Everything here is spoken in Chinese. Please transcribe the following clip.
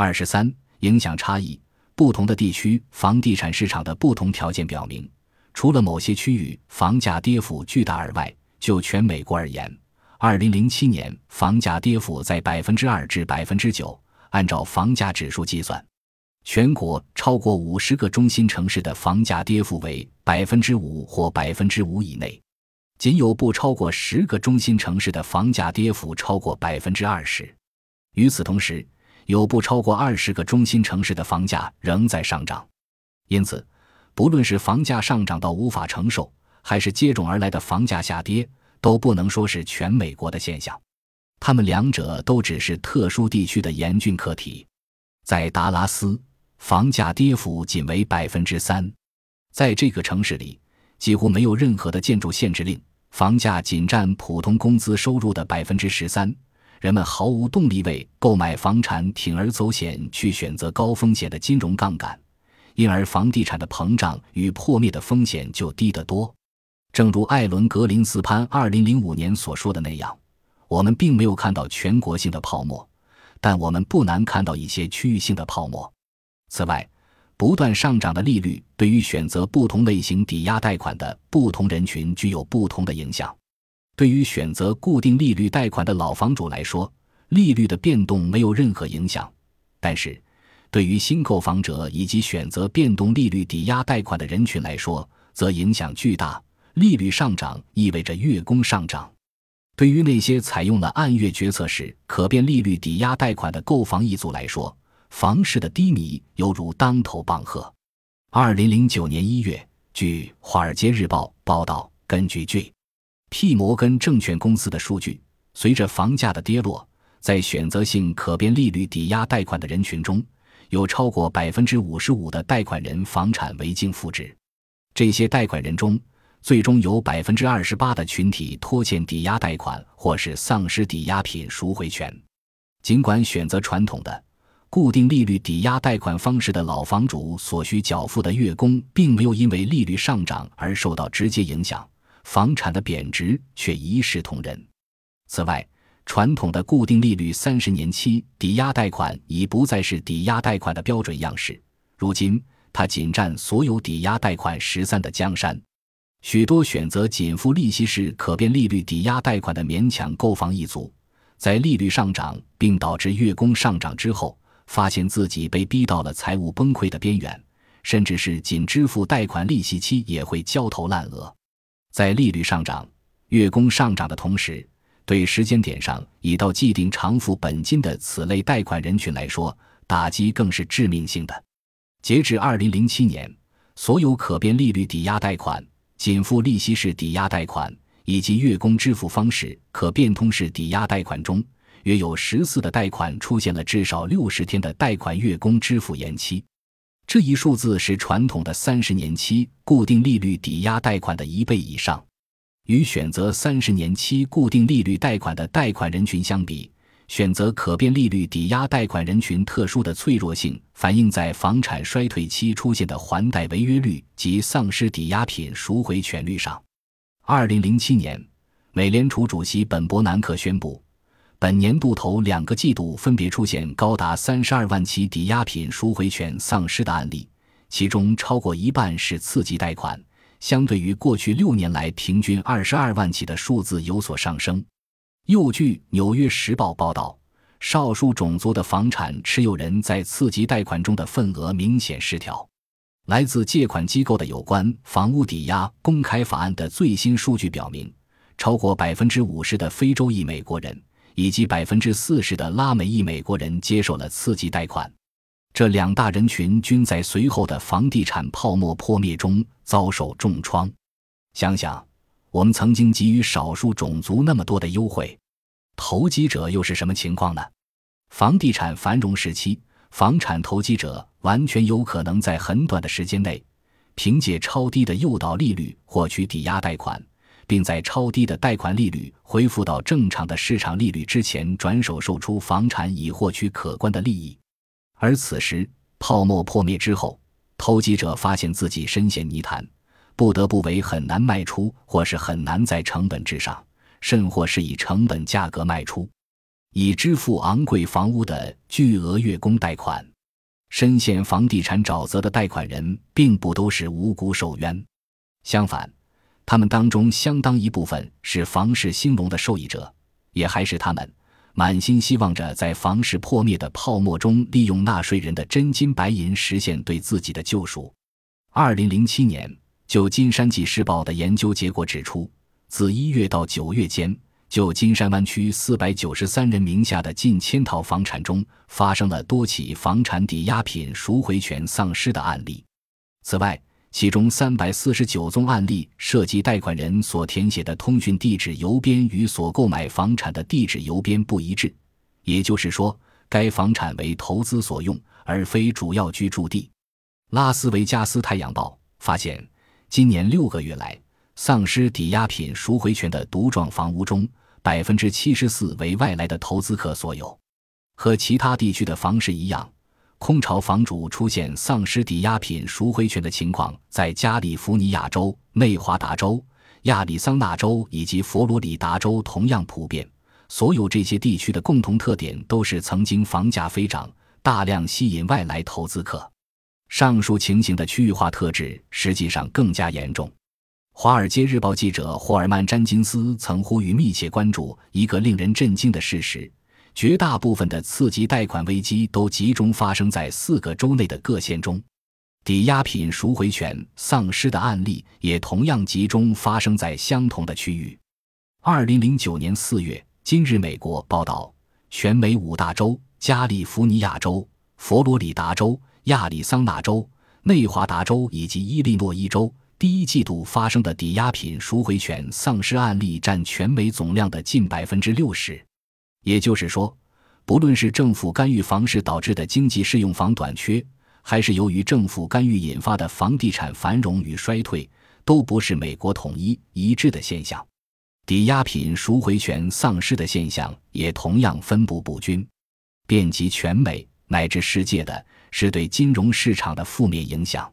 二十三、影响差异。不同的地区房地产市场的不同条件表明，除了某些区域房价跌幅巨大而外，就全美国而言，二零零七年房价跌幅在百分之二至百分之九。按照房价指数计算，全国超过五十个中心城市的房价跌幅为百分之五或百分之五以内，仅有不超过十个中心城市的房价跌幅超过百分之二十。与此同时，有不超过二十个中心城市的房价仍在上涨，因此，不论是房价上涨到无法承受，还是接踵而来的房价下跌，都不能说是全美国的现象。他们两者都只是特殊地区的严峻课题。在达拉斯，房价跌幅仅为百分之三，在这个城市里，几乎没有任何的建筑限制令，房价仅占普通工资收入的百分之十三。人们毫无动力为购买房产铤而走险，去选择高风险的金融杠杆，因而房地产的膨胀与破灭的风险就低得多。正如艾伦·格林斯潘二零零五年所说的那样，我们并没有看到全国性的泡沫，但我们不难看到一些区域性的泡沫。此外，不断上涨的利率对于选择不同类型抵押贷款的不同人群具有不同的影响。对于选择固定利率贷款的老房主来说，利率的变动没有任何影响；但是，对于新购房者以及选择变动利率抵押贷款的人群来说，则影响巨大。利率上涨意味着月供上涨。对于那些采用了按月决策时可变利率抵押贷款的购房一族来说，房市的低迷犹如当头棒喝。二零零九年一月，据《华尔街日报》报道，根据 J。P 摩根证券公司的数据，随着房价的跌落，在选择性可变利率抵押贷款的人群中，有超过百分之五十五的贷款人房产为净负值。这些贷款人中，最终有百分之二十八的群体拖欠抵押贷款或是丧失抵押品赎回权。尽管选择传统的固定利率抵押贷款方式的老房主所需缴付的月供并没有因为利率上涨而受到直接影响。房产的贬值却一视同仁。此外，传统的固定利率三十年期抵押贷款已不再是抵押贷款的标准样式。如今，它仅占所有抵押贷款十三的江山。许多选择仅付利息式可变利率抵押贷款的勉强购房一族，在利率上涨并导致月供上涨之后，发现自己被逼到了财务崩溃的边缘，甚至是仅支付贷款利息期也会焦头烂额。在利率上涨、月供上涨的同时，对时间点上已到既定偿付本金的此类贷款人群来说，打击更是致命性的。截至二零零七年，所有可变利率抵押贷款、仅付利息式抵押贷款以及月供支付方式可变通式抵押贷款中，约有十四的贷款出现了至少六十天的贷款月供支付延期。这一数字是传统的三十年期固定利率抵押贷款的一倍以上。与选择三十年期固定利率贷款的贷款人群相比，选择可变利率抵押贷款人群特殊的脆弱性反映在房产衰退期出现的还贷违约率及丧失抵押品赎回权率上。二零零七年，美联储主席本·伯南克宣布。本年度头两个季度分别出现高达三十二万起抵押品赎回权丧失的案例，其中超过一半是次级贷款，相对于过去六年来平均二十二万起的数字有所上升。又据《纽约时报》报道，少数种族的房产持有人在次级贷款中的份额明显失调。来自借款机构的有关房屋抵押公开法案的最新数据表明，超过百分之五十的非洲裔美国人。以及百分之四十的拉美裔美国人接受了刺激贷款，这两大人群均在随后的房地产泡沫破灭中遭受重创。想想，我们曾经给予少数种族那么多的优惠，投机者又是什么情况呢？房地产繁荣时期，房产投机者完全有可能在很短的时间内，凭借超低的诱导利率获取抵押贷款。并在超低的贷款利率恢复到正常的市场利率之前，转手售出房产以获取可观的利益。而此时泡沫破灭之后，投机者发现自己深陷泥潭，不得不为很难卖出，或是很难在成本之上，甚或是以成本价格卖出。以支付昂贵房屋的巨额月供贷款。深陷房地产沼泽的贷款人，并不都是无辜受冤，相反，他们当中相当一部分是房市兴隆的受益者，也还是他们。满心希望着在房市破灭的泡沫中，利用纳税人的真金白银实现对自己的救赎。二零零七年，就《金山纪事报》的研究结果指出，自一月到九月间，就金山湾区四百九十三人名下的近千套房产中，发生了多起房产抵押品赎回权丧失的案例。此外，其中三百四十九宗案例涉及贷款人所填写的通讯地址邮编与所购买房产的地址邮编不一致，也就是说，该房产为投资所用，而非主要居住地。拉斯维加斯太阳报发现，今年六个月来，丧失抵押品赎回权的独幢房屋中，百分之七十四为外来的投资客所有。和其他地区的房市一样。空巢房主出现丧失抵押品赎回权的情况，在加利福尼亚州、内华达州、亚利桑那州以及佛罗里达州同样普遍。所有这些地区的共同特点都是曾经房价飞涨，大量吸引外来投资客。上述情形的区域化特质实际上更加严重。《华尔街日报》记者霍尔曼·詹金斯曾呼吁密切关注一个令人震惊的事实。绝大部分的次级贷款危机都集中发生在四个州内的各县中，抵押品赎回权丧失的案例也同样集中发生在相同的区域。二零零九年四月，《今日美国》报道，全美五大州——加利福尼亚州、佛罗里达州、亚利桑那州、内华达州以及伊利诺伊州，第一季度发生的抵押品赎回权丧失案例占全美总量的近百分之六十。也就是说，不论是政府干预房市导致的经济适用房短缺，还是由于政府干预引发的房地产繁荣与衰退，都不是美国统一一致的现象。抵押品赎回权丧失的现象也同样分布不均，遍及全美乃至世界的是对金融市场的负面影响。